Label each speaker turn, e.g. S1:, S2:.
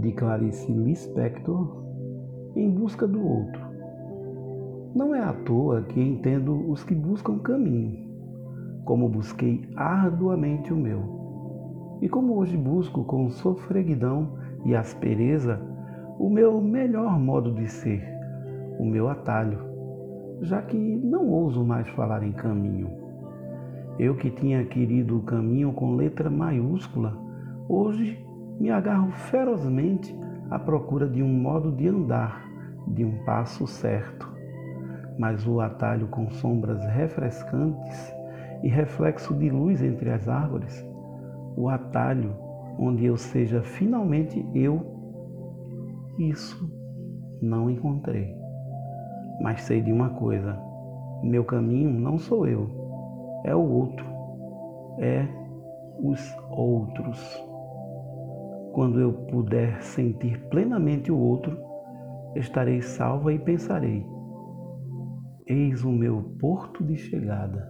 S1: de Clarice Lispector, Em Busca do Outro. Não é à toa que entendo os que buscam caminho, como busquei arduamente o meu, e como hoje busco com sofreguidão e aspereza o meu melhor modo de ser, o meu atalho, já que não ouso mais falar em caminho. Eu que tinha querido o caminho com letra maiúscula, hoje me agarro ferozmente à procura de um modo de andar, de um passo certo. Mas o atalho com sombras refrescantes e reflexo de luz entre as árvores, o atalho onde eu seja finalmente eu, isso não encontrei. Mas sei de uma coisa: meu caminho não sou eu, é o outro, é os outros. Quando eu puder sentir plenamente o outro, estarei salva e pensarei: eis o meu porto de chegada.